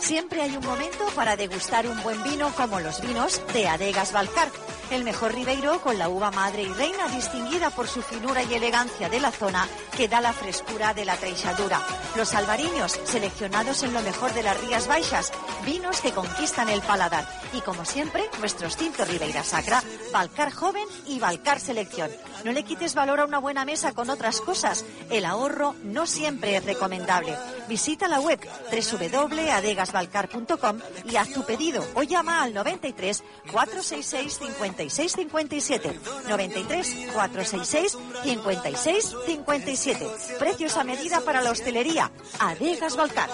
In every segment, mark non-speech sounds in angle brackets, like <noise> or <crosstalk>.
Siempre hay un momento para degustar un buen vino como los vinos de Adegas Balcar. El mejor Ribeiro con la uva madre y reina distinguida por su finura y elegancia de la zona que da la frescura de la treixadura. Los albariños seleccionados en lo mejor de las Rías Baixas, vinos que conquistan el paladar. Y como siempre, nuestros tintos Ribeira Sacra, Balcar Joven y Balcar Selección. No le quites valor a una buena mesa con otras cosas. El ahorro no siempre es recomendable. Visita la web www.adegasbalcar.com y haz tu pedido o llama al 93 466 56 57. 93 466 56 57. Precios a medida para la hostelería. Adegas Balcar.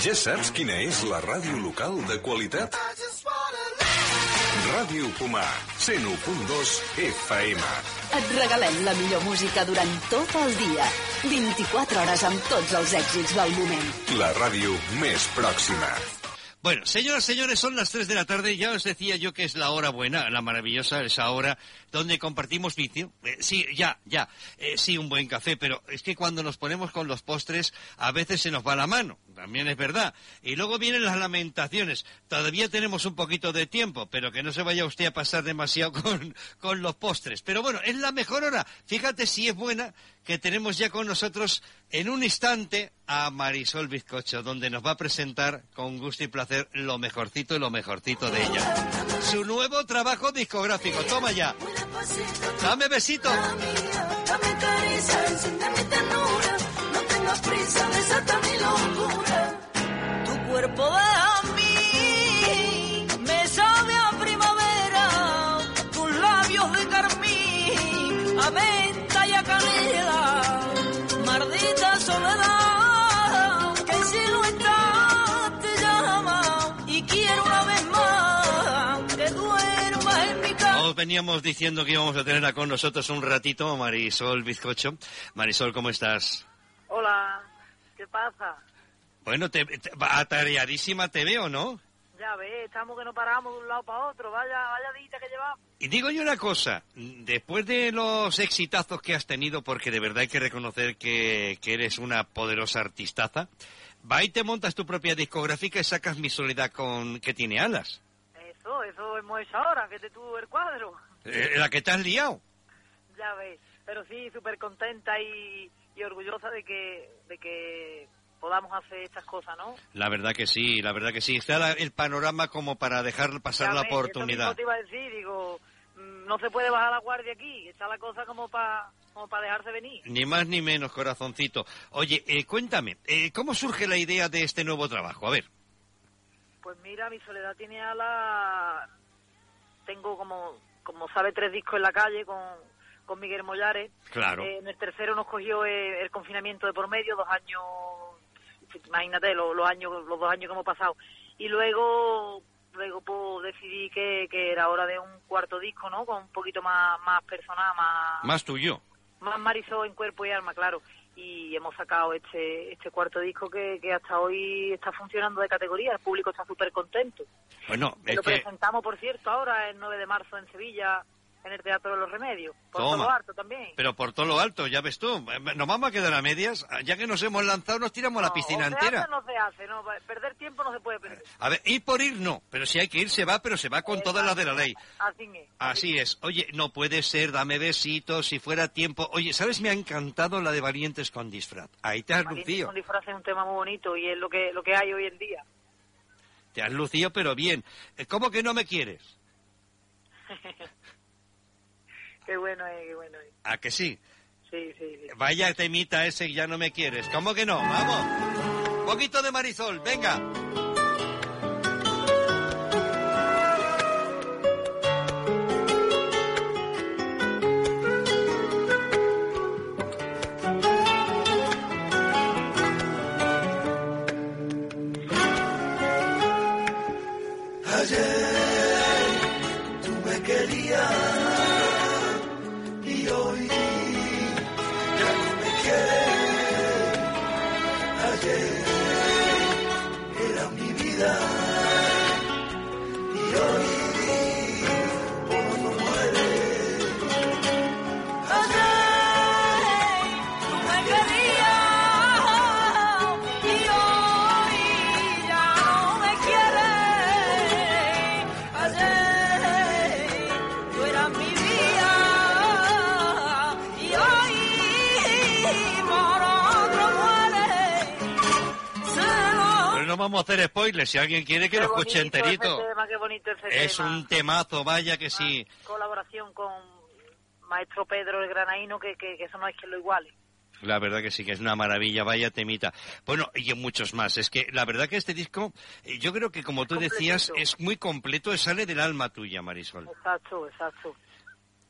Ja saps quina és la ràdio local de qualitat? Ràdio Pomar, 101.2 FM. Et regalem la millor música durant tot el dia. 24 hores amb tots els èxits del moment. La ràdio més pròxima. Bueno, señoras, señores, son las 3 de la tarde. Ya os decía yo que es la hora buena, la maravillosa, esa hora donde compartimos vicio. Eh, sí, ya, ya. Eh, sí, un buen café, pero es que cuando nos ponemos con los postres, a veces se nos va la mano. También es verdad. Y luego vienen las lamentaciones. Todavía tenemos un poquito de tiempo, pero que no se vaya usted a pasar demasiado <laughs> con, con los postres. Pero bueno, es la mejor hora. Fíjate si es buena que tenemos ya con nosotros en un instante a Marisol Bizcocho, donde nos va a presentar con gusto y placer lo mejorcito y lo mejorcito de ella. Su nuevo trabajo discográfico. Toma ya. Dame besito. Veníamos diciendo que íbamos a tenerla con nosotros un ratito, Marisol Bizcocho. Marisol, ¿cómo estás? Hola, ¿qué pasa? Bueno, te, te- atareadísima te veo, ¿no? Ya ves, estamos que no paramos de un lado para otro, vaya, vaya dita que llevamos. Y digo yo una cosa, después de los exitazos que has tenido, porque de verdad hay que reconocer que, que eres una poderosa artistaza, va y te montas tu propia discográfica y sacas mi soledad con que tiene alas. Eso, eso hemos hecho ahora, que te tuvo el cuadro. Eh, la que te has liado. Ya ves, pero sí, súper contenta y, y orgullosa de que, de que podamos hacer estas cosas, ¿no? La verdad que sí, la verdad que sí. Está la- el panorama como para dejar pasar Ya la ves, eso mismo oportunidad. te iba a decir, digo, mm, no se puede bajar la guardia aquí, está la cosa como para como para dejarse venir. Ni más ni menos, corazoncito. Oye, eh, cuéntame, eh, ¿cómo surge la idea de este nuevo trabajo? A ver. Pues mira, mi soledad tiene ala. Tengo como, como sabe, tres discos en la calle con, con Miguel Mollares. Claro. Eh, en el tercero nos cogió eh, el confinamiento de por medio, dos años, imagínate los, los años, los dos años que hemos pasado. Y luego, luego pues decidí que, que era hora de un cuarto disco, ¿no? Con un poquito más, más personal, más, Más tuyo. más Marisol en cuerpo y alma, claro. Y hemos sacado este este cuarto disco que, que hasta hoy está funcionando de categoría. El público está súper contento. Bueno, es Lo que... presentamos, por cierto, ahora el 9 de marzo en Sevilla, en el Teatro de los Remedios. Por todo lo harto también. Pero por todo lo alto, ya ves tú. Nos vamos a quedar a medias. Ya que nos hemos lanzado, nos tiramos a la piscina o se entera. hace no se hace, no. Perder tiempo no se puede perder. A ver, ir por ir no. Pero si hay que ir, se va, pero se va con todas las de la ley. Así es. Así es. Oye, no puede ser, dame besitos, si fuera tiempo. Oye, ¿sabes? Me ha encantado la de Valientes con disfraz. Ahí te has Valientes lucido. con disfraz es un tema muy bonito y es lo que lo que hay hoy en día. Te has lucido, pero bien. Eh, ¿Cómo que no me quieres? qué bueno es, qué bueno es. ¿A que sí? Sí, sí, sí. Vaya temita ese ya no me quieres. ¿Cómo que no? Vamos. Un poquito de Marisol, venga. Vamos a hacer spoilers. Si alguien quiere que Qué lo escuche enterito. ese tema, qué bonito ese Es tema. un temazo, vaya que sí. Colaboración con Maestro Pedro el Granaíno, que, que, que eso no es que lo iguale. La verdad que sí, que es una maravilla, vaya temita. Bueno, y muchos más. Es que la verdad que este disco, eh, yo creo que como tú decías, es muy completo, sale del alma tuya, Marisol. Exacto, exacto.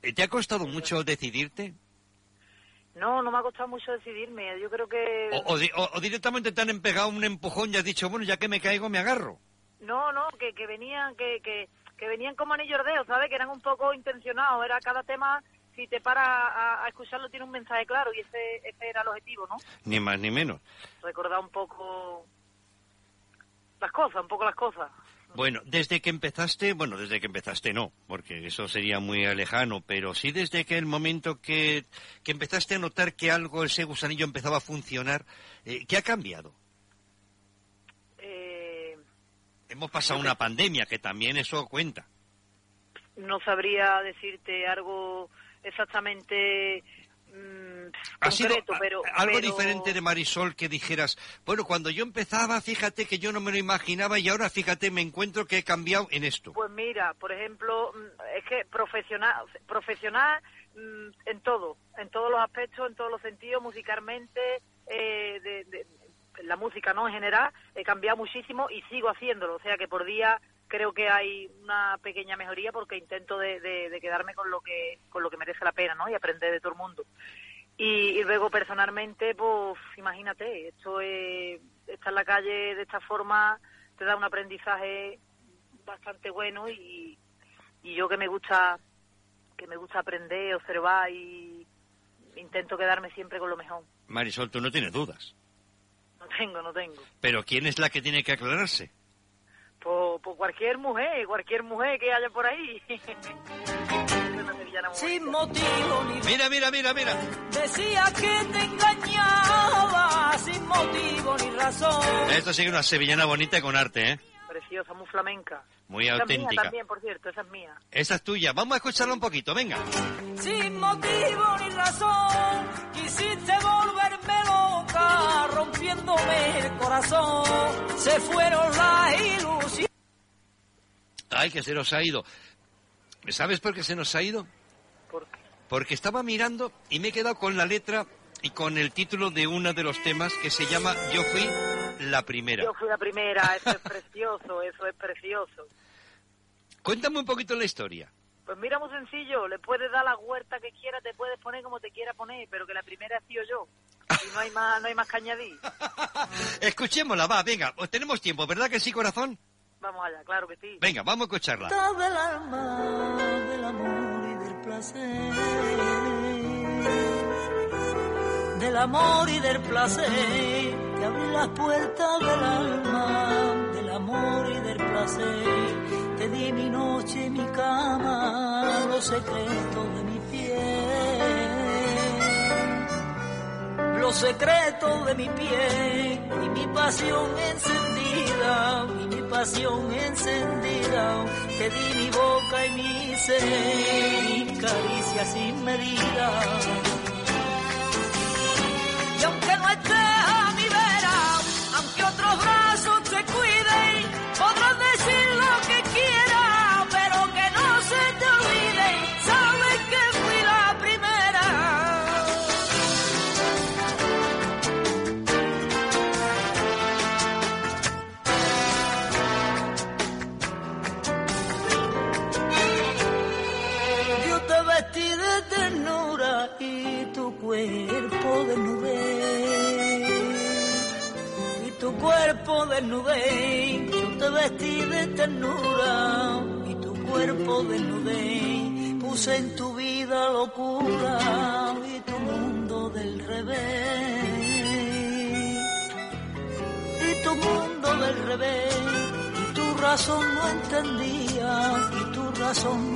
Eh, ¿Te ha costado mucho decidirte? No, no me ha costado mucho decidirme. Yo creo que... O, o o- directamente te han empegado un empujón y has dicho, bueno, ya que me caigo, me agarro? No, no, que, que venían que, que, que venían como anillo al dedo, ¿sabes? Que eran un poco intencionados. Era cada tema, si te paras a, a escucharlo, tiene un mensaje claro y ese, ese era el objetivo, ¿no? Ni más ni menos. Recordar un poco las cosas, un poco las cosas. Bueno, desde que empezaste, bueno, desde que empezaste no, porque eso sería muy lejano, pero sí desde que el momento que, que empezaste a notar que algo, ese gusanillo empezaba a funcionar, eh, ¿qué ha cambiado? Eh, Hemos pasado una pandemia, que también eso cuenta. no sabría decirte algo exactamente mm, Ha sido concreto, a- pero algo pero- diferente de Marisol que dijeras, bueno, cuando yo empezaba, fíjate que yo no me lo imaginaba y ahora, fíjate, me encuentro que he cambiado en esto. Pues mira, por ejemplo, mm, es que profesional, profesional mm, en todo, en todos los aspectos, en todos los sentidos, musicalmente, eh, de, de- la música, ¿no? En general, he cambiado muchísimo y sigo haciéndolo. O sea que por día creo que hay una pequeña mejoría porque intento de, de- de quedarme con lo que con lo que merece la pena, ¿no? Y aprender de todo el mundo. Y, y luego personalmente, pues imagínate, esto es, estar en la calle de esta forma te da un aprendizaje bastante bueno y, y yo que me gusta que me gusta aprender, observar y intento quedarme siempre con lo mejor. Marisol, tú no tienes dudas. No tengo, no tengo. Pero ¿quién es la que tiene que aclararse? Por, por cualquier mujer, cualquier mujer que haya por ahí. Una sevillana muy Sin bonita. motivo ni Mira, mira, mira, mira. decía que te engañaba sin motivo ni razón. Esto sigue una sevillana bonita con arte, ¿eh? Preciosa, muy flamenca. Muy Esa es mía auténtica. también, por cierto, esa es mía. Esa es tuya. Vamos a escucharla un poquito, venga. Sin motivo ni razón, quisiste volverme loca, rompiéndome el corazón. Se fueron las ilusiones. Ay, que se nos ha ido. ¿Sabes por qué se nos ha ido? Porque Porque estaba mirando y me he quedado con la letra y con el título de uno de los temas que se llama Yo fui la primera. yo fui la primera, eso es precioso, eso es precioso. Cuéntame un poquito la historia. Pues mira, muy sencillo, le puedes dar la huerta que quieras, te puedes poner como te quieras poner, pero que la primera he sido yo. Y no hay más, no hay más que añadir. <laughs> Escuchémosla, va, venga. Tenemos tiempo, ¿verdad que sí, corazón? Vamos allá, claro que sí. Venga, vamos a escucharla. del alma, del amor y del placer. Del amor y del placer, te abrí las puertas del alma, del amor y del placer. Te di mi noche y mi cama, los secretos de mi piel. Los secretos de mi piel y mi pasión encendida, y mi pasión encendida. Te di mi boca y mi ser, y caricia sin medida. Razón no entendía y tu razón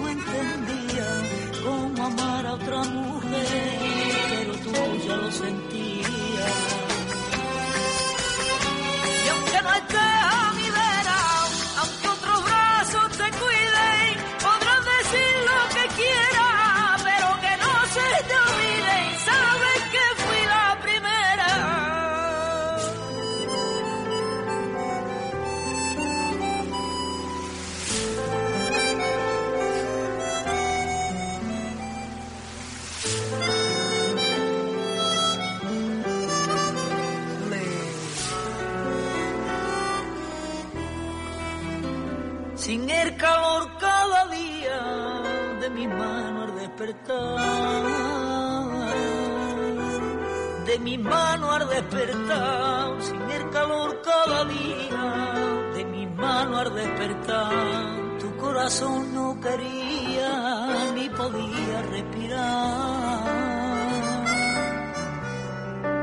tu corazón no quería ni podía respirar,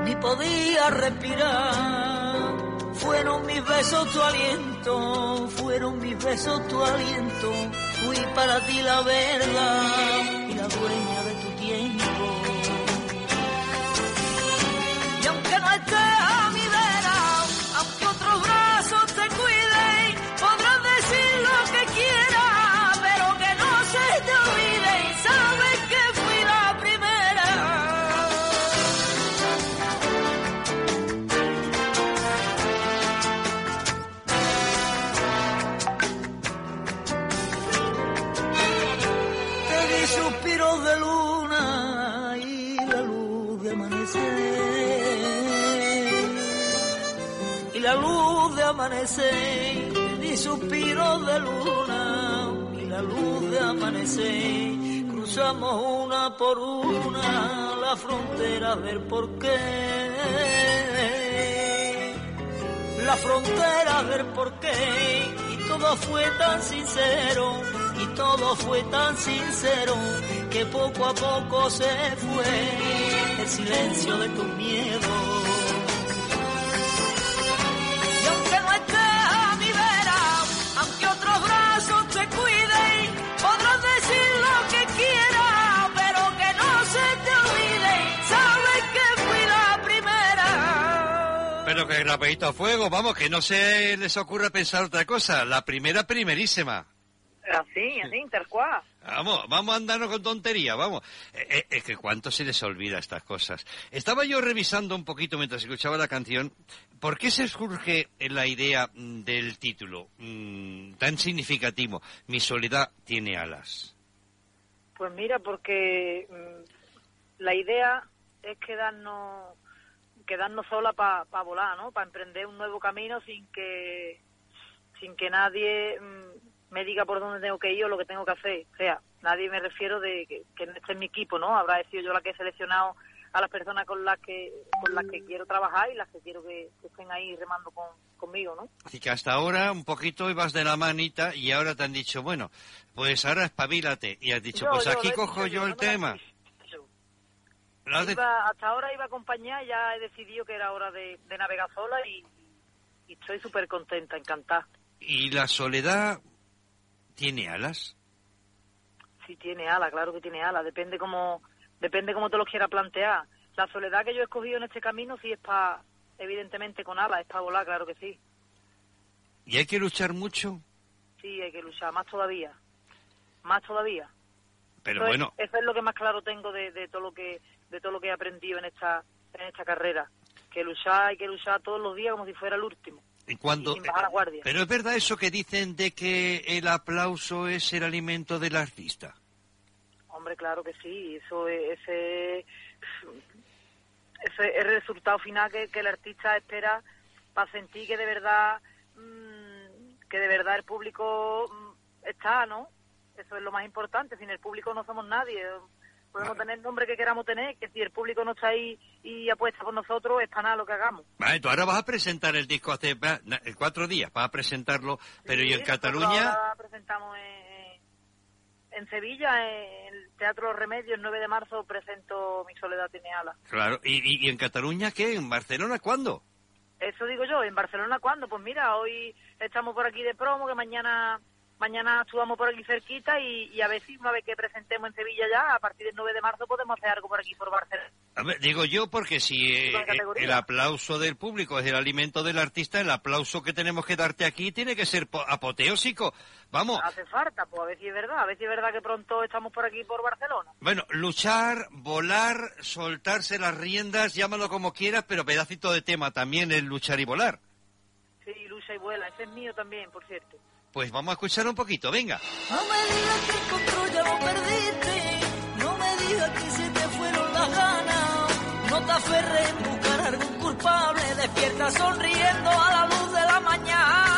ni podía respirar. Fueron mis besos tu aliento, fueron mis besos tu aliento. Fui para ti la verdad y la dueña suspiros de luna y la luz de amanecer. Y la luz de amanecer, di suspiros de luna y la luz de amanecer. Cruzamos una por una la frontera del porqué la frontera del porqué y todo fue tan sincero y todo fue tan sincero que poco a poco se fue el silencio de tus miedos. Y aunque no estés a mi vera, aunque otros brazos te cuiden, podrás decir lo que quieras, pero que no se te olvide, sabes que fui la primera. Pero que rapidito a fuego, vamos, que no se les ocurra pensar otra cosa. La primera, primerísima. Así, así, intercuá. Vamos, vamos a andarnos con tontería, vamos. Eh, eh, Es que cuánto se les olvida estas cosas. Estaba yo revisando un poquito mientras escuchaba la canción. ¿Por qué se surge la idea mm, del título mm, tan significativo? Mi soledad tiene alas. Pues mira, porque mm, la idea es quedarnos quedarnos sola para volar, ¿no? Para emprender un nuevo camino sin que sin que nadie mm, me diga por dónde tengo que ir o lo que tengo que hacer. O sea, nadie me refiero de que, que no esté en mi equipo, ¿no? Habrá sido yo la que he seleccionado a las personas con las que con las que quiero trabajar y las que quiero que, que estén ahí remando con, conmigo, ¿no? Así que hasta ahora un poquito ibas de la manita y ahora te han dicho, bueno, pues ahora espabilate. Y has dicho, Yo- pues yo aquí cojo yo el no tema. de- hasta ahora iba a acompañar, ya he decidido que era hora de, de navegar sola y, y estoy súper contenta, encantada. Y la soledad tiene alas. Sí tiene ala, claro que tiene ala, depende cómo, depende cómo te lo quiera plantear. La soledad que yo he escogido en este camino sí es para, evidentemente con ala, es para volar, claro que sí. Y hay que luchar mucho. Sí, hay que luchar, más todavía, más todavía. Pero Eso es- bueno, eso es lo que más claro tengo de, de todo lo que de todo lo que he aprendido en esta en esta carrera, que luchar hay que luchar todos los días como si fuera el último. Cuando... y sin bajar la guardia. Pero es verdad eso que dicen de que el aplauso es el alimento del artista. Hombre, claro que sí, eso es, ese, ese es el resultado final que, que el artista espera para sentir que de verdad mm, que de verdad el público mm, está, ¿no? Eso es lo más importante, sin el público no somos nadie. Podemos tener el nombre que queramos tener, que si el público no está ahí y apuesta por nosotros, es para nada lo que hagamos. Vale, tú ahora vas a presentar el disco hace na- cuatro días, vas a presentarlo, pero ¿y en Sí, Cataluña? Ahora presentamos en, en Sevilla, en el Teatro Los Remedios, el 9 de marzo presento Mi Soledad tiene alas. Claro, ¿y, y, y en Cataluña qué? ¿En Barcelona cuándo? Eso digo yo, ¿en Barcelona cuándo? Pues mira, hoy estamos por aquí de promo, que mañana mañana actuamos por aquí cerquita y, y a ver si una vez que presentemos en Sevilla ya, a partir del 9 de marzo podemos hacer algo por aquí, por Barcelona. A ver, digo yo porque si eh, eh, el aplauso del público es el alimento del artista, el aplauso que tenemos que darte aquí tiene que ser po- apoteósico. Vamos, Hace falta, pues a ver si es verdad, a ver si es verdad que pronto estamos por aquí, por Barcelona. bueno, luchar, volar, soltarse las riendas, llámalo como quieras, pero pedacito de tema también es luchar y volar. Sí, lucha y vuela, ese es mío también, por cierto. Pues vamos a escuchar un poquito, venga. No me digas que el control ya lo perdiste, no me digas que se te fueron las ganas, no te aferres en buscar algún culpable, despierta sonriendo a la luz de la mañana.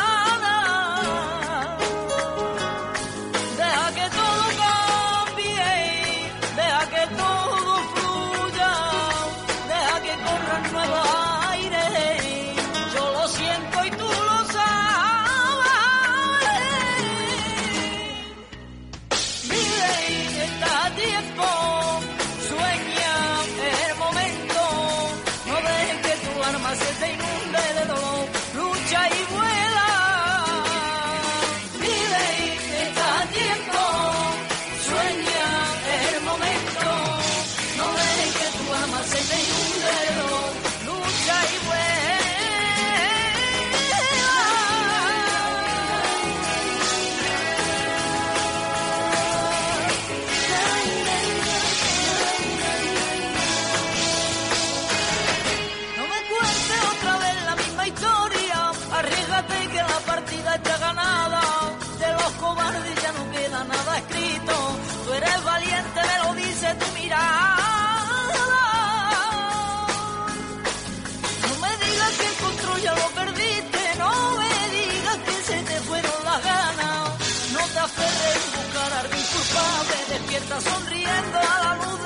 Despierta sonriendo a la luz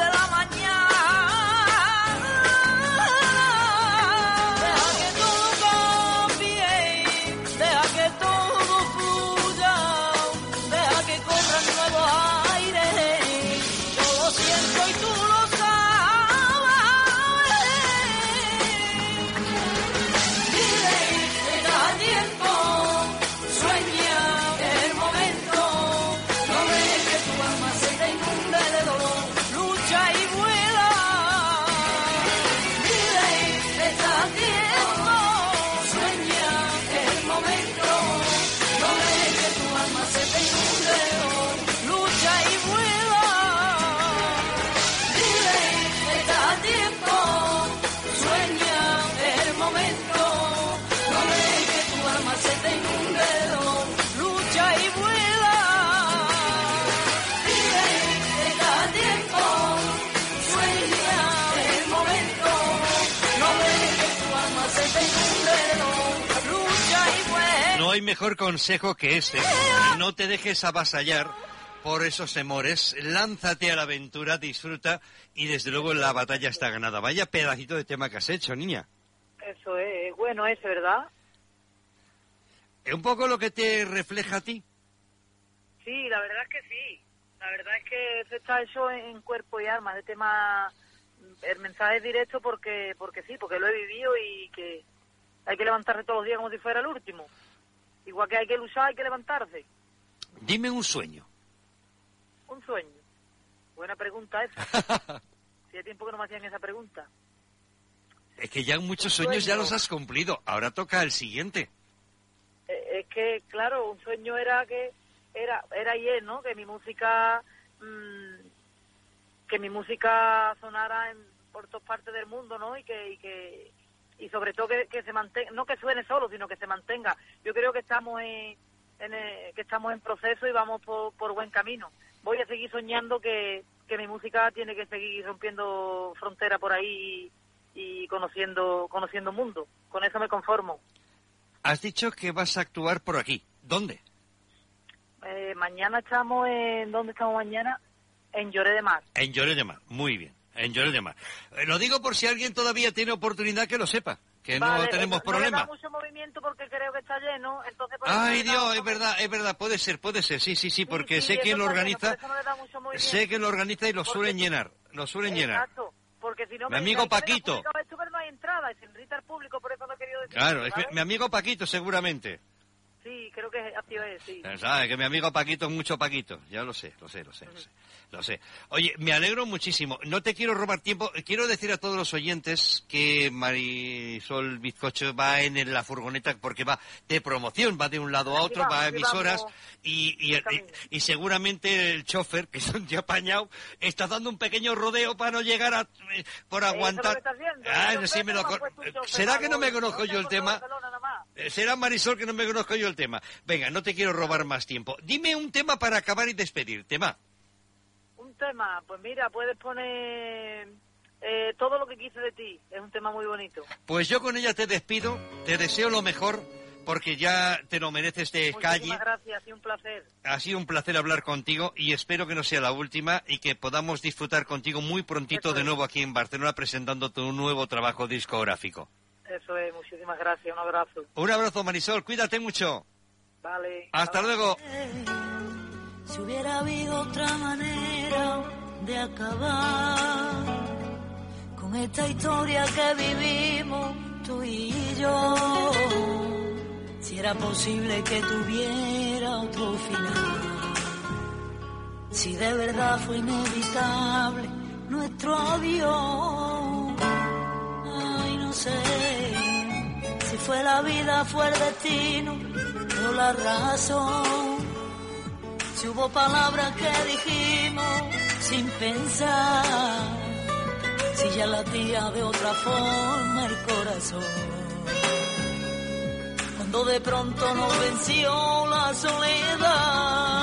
mejor consejo que este. No te dejes avasallar por esos temores. Lánzate a la aventura, disfruta y desde luego la batalla está ganada. Vaya pedacito de tema que has hecho, niña. Eso es, bueno ese, ¿verdad? Es un poco lo que te refleja a ti. Sí, la verdad es que sí. La verdad es que eso está hecho en cuerpo y alma. De tema, el mensaje es directo porque, porque sí, porque lo he vivido y que hay que levantarse todos los días como si fuera el último. Igual que hay que luchar, hay que levantarse. Dime un sueño. Un sueño. Buena pregunta esa. <laughs> Si hay tiempo que no me hacían esa pregunta. Es que ya muchos sueños ya los has cumplido. Ahora toca el siguiente. Eh, es que, claro, un sueño era que era era y es, ¿no? Que mi música mm, que mi música sonara en, por todas partes del mundo, ¿no? Y que y que y sobre todo que, que se mantenga, no que suene solo, sino que se mantenga. Yo creo que estamos en, en, eh, que estamos en proceso y vamos por, por buen camino. Voy a seguir soñando que, que mi música tiene que seguir rompiendo frontera por ahí y, y conociendo conociendo mundo. Con eso me conformo. Has dicho que vas a actuar por aquí. ¿Dónde? Eh, mañana estamos en... ¿Dónde estamos mañana? En Lloré de Mar. En Lloret de Mar. Muy bien. En Lloret de Mar. Eh, lo digo por si alguien todavía tiene oportunidad que lo sepa. Que no Vale, tenemos eh, problema. No mucho movimiento porque creo que está lleno, entonces... Ay, Dios, es verdad, es verdad, puede ser, puede ser, sí, sí, sí, porque sí, sé quién lo lleno, organiza, no movimiento. sé que lo organiza y lo Porque suelen tú- llenar, lo suelen llenar. Exacto, porque si no... Mi amigo dice, "Ay, que Paquito". no hay entrada, y se público, por eso no he querido decir Claro, eso, es ¿sabes? mi amigo Paquito seguramente. Sí, creo que así es, sí. Eh, ¿Sabes? Que mi amigo Paquito es mucho Paquito. Ya lo sé, lo sé, lo sé, lo sé. Lo sé. Oye, me alegro muchísimo. No te quiero robar tiempo. Quiero decir a todos los oyentes que Marisol Bizcocho va en la furgoneta porque va de promoción, va de un lado a otro, vamos, va a emisoras y, y, el- Camino. y- y seguramente el chofer, que es un tío apañado, está dando un pequeño rodeo para no llegar a, eh, por aguantar. haciendo. Ah, sí, me lo ¿Será que no me conozco yo el tema? Barcelona Será Marisol que no me conozco yo el tema. Venga, no te quiero robar más tiempo. Dime un tema para acabar y despedir. Tema. Un tema, pues mira, puedes poner eh, todo lo que quise de ti. Es un tema muy bonito. Pues yo con ella te despido, te deseo lo mejor, porque ya te lo mereces de calle. Muchísimas gracias, ha sido un placer. Ha sido un placer hablar contigo y espero que no sea la última y que podamos disfrutar contigo muy prontito Eso de nuevo aquí en Barcelona presentando tu nuevo trabajo discográfico. Eso es, muchísimas gracias, un abrazo. Un abrazo Marisol, cuídate mucho. Vale. Hasta luego. Si hubiera habido otra manera de acabar con esta historia que vivimos tú y yo, si era posible que tuviera otro final, si de verdad fue inevitable nuestro avión, ay no sé fue la vida, fue el destino o la razón. Si hubo palabras que dijimos sin pensar, si ya latía de otra forma el corazón. Cuando de pronto nos venció la soledad,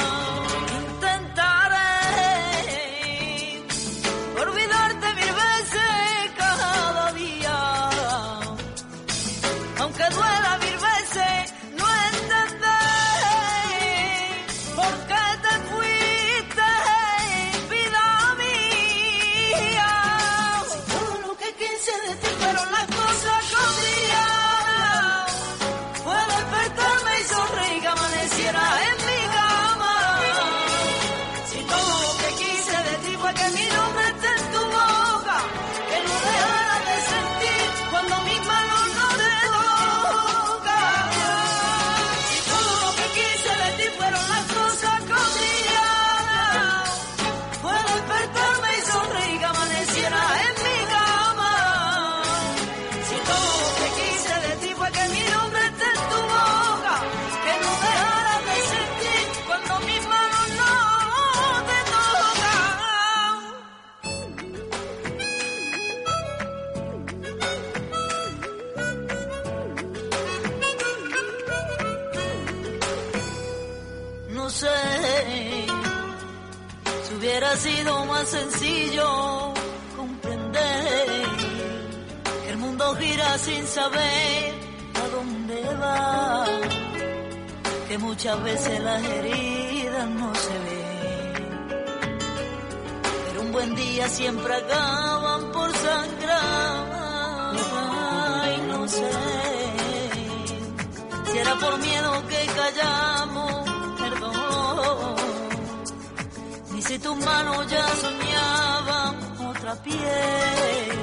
piel,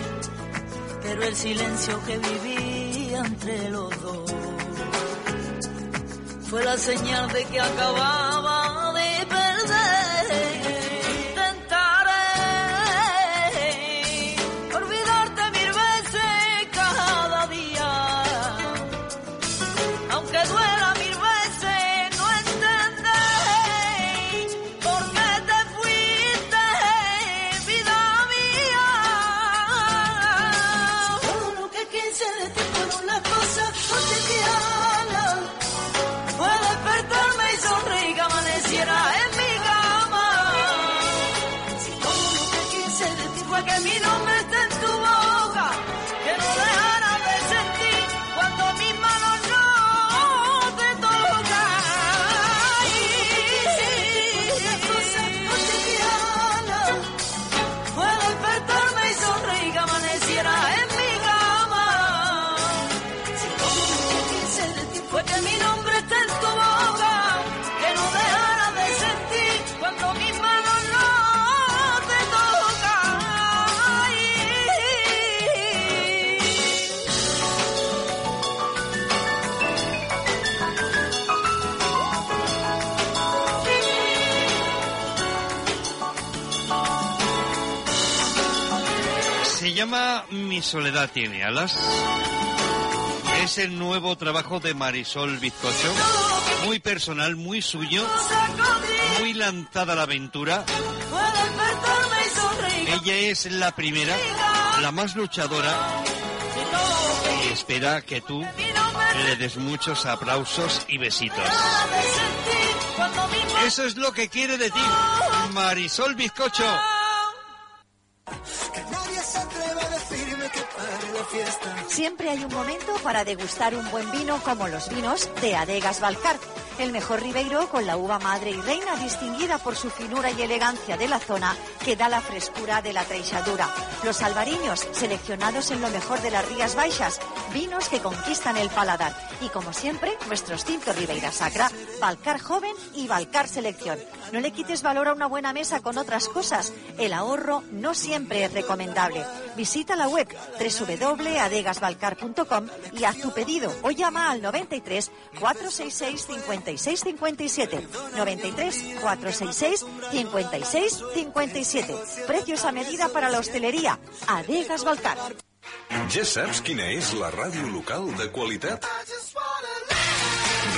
pero el silencio que vivía entre los dos fue la señal de que acababa llama Mi soledad tiene alas. Es el nuevo trabajo de Marisol Bizcocho. Muy personal, muy suyo, muy lanzada a la aventura. Ella es la primera, la más luchadora y espera que tú le des muchos aplausos y besitos. Eso es lo que quiere de ti, Marisol Bizcocho. Siempre hay un momento para degustar un buen vino como los vinos de Adegas Balcar. El mejor ribeiro con la uva madre y reina distinguida por su finura y elegancia de la zona que da la frescura de la treixadura. Los albariños seleccionados en lo mejor de las Rías Baixas. Vinos que conquistan el paladar. Y como siempre, nuestros tintos Ribeira Sacra, Balcar Joven y Balcar Selección. No le quites valor a una buena mesa con otras cosas. El ahorro no siempre es recomendable. Visita la web www.adegasbalcar.com y haz tu pedido o llama al 93 466 56 57. 93 466 56 57. Precios a medida para la hostelería. Adegas Balcar. Ja saps quina és la ràdio local de qualitat?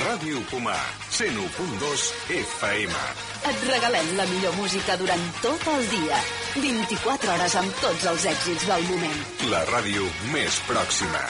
Ràdio Pomar, 101.2 FM. Et regalem la millor música durant tot el dia. 24 hores amb tots els èxits del moment. La ràdio més pròxima.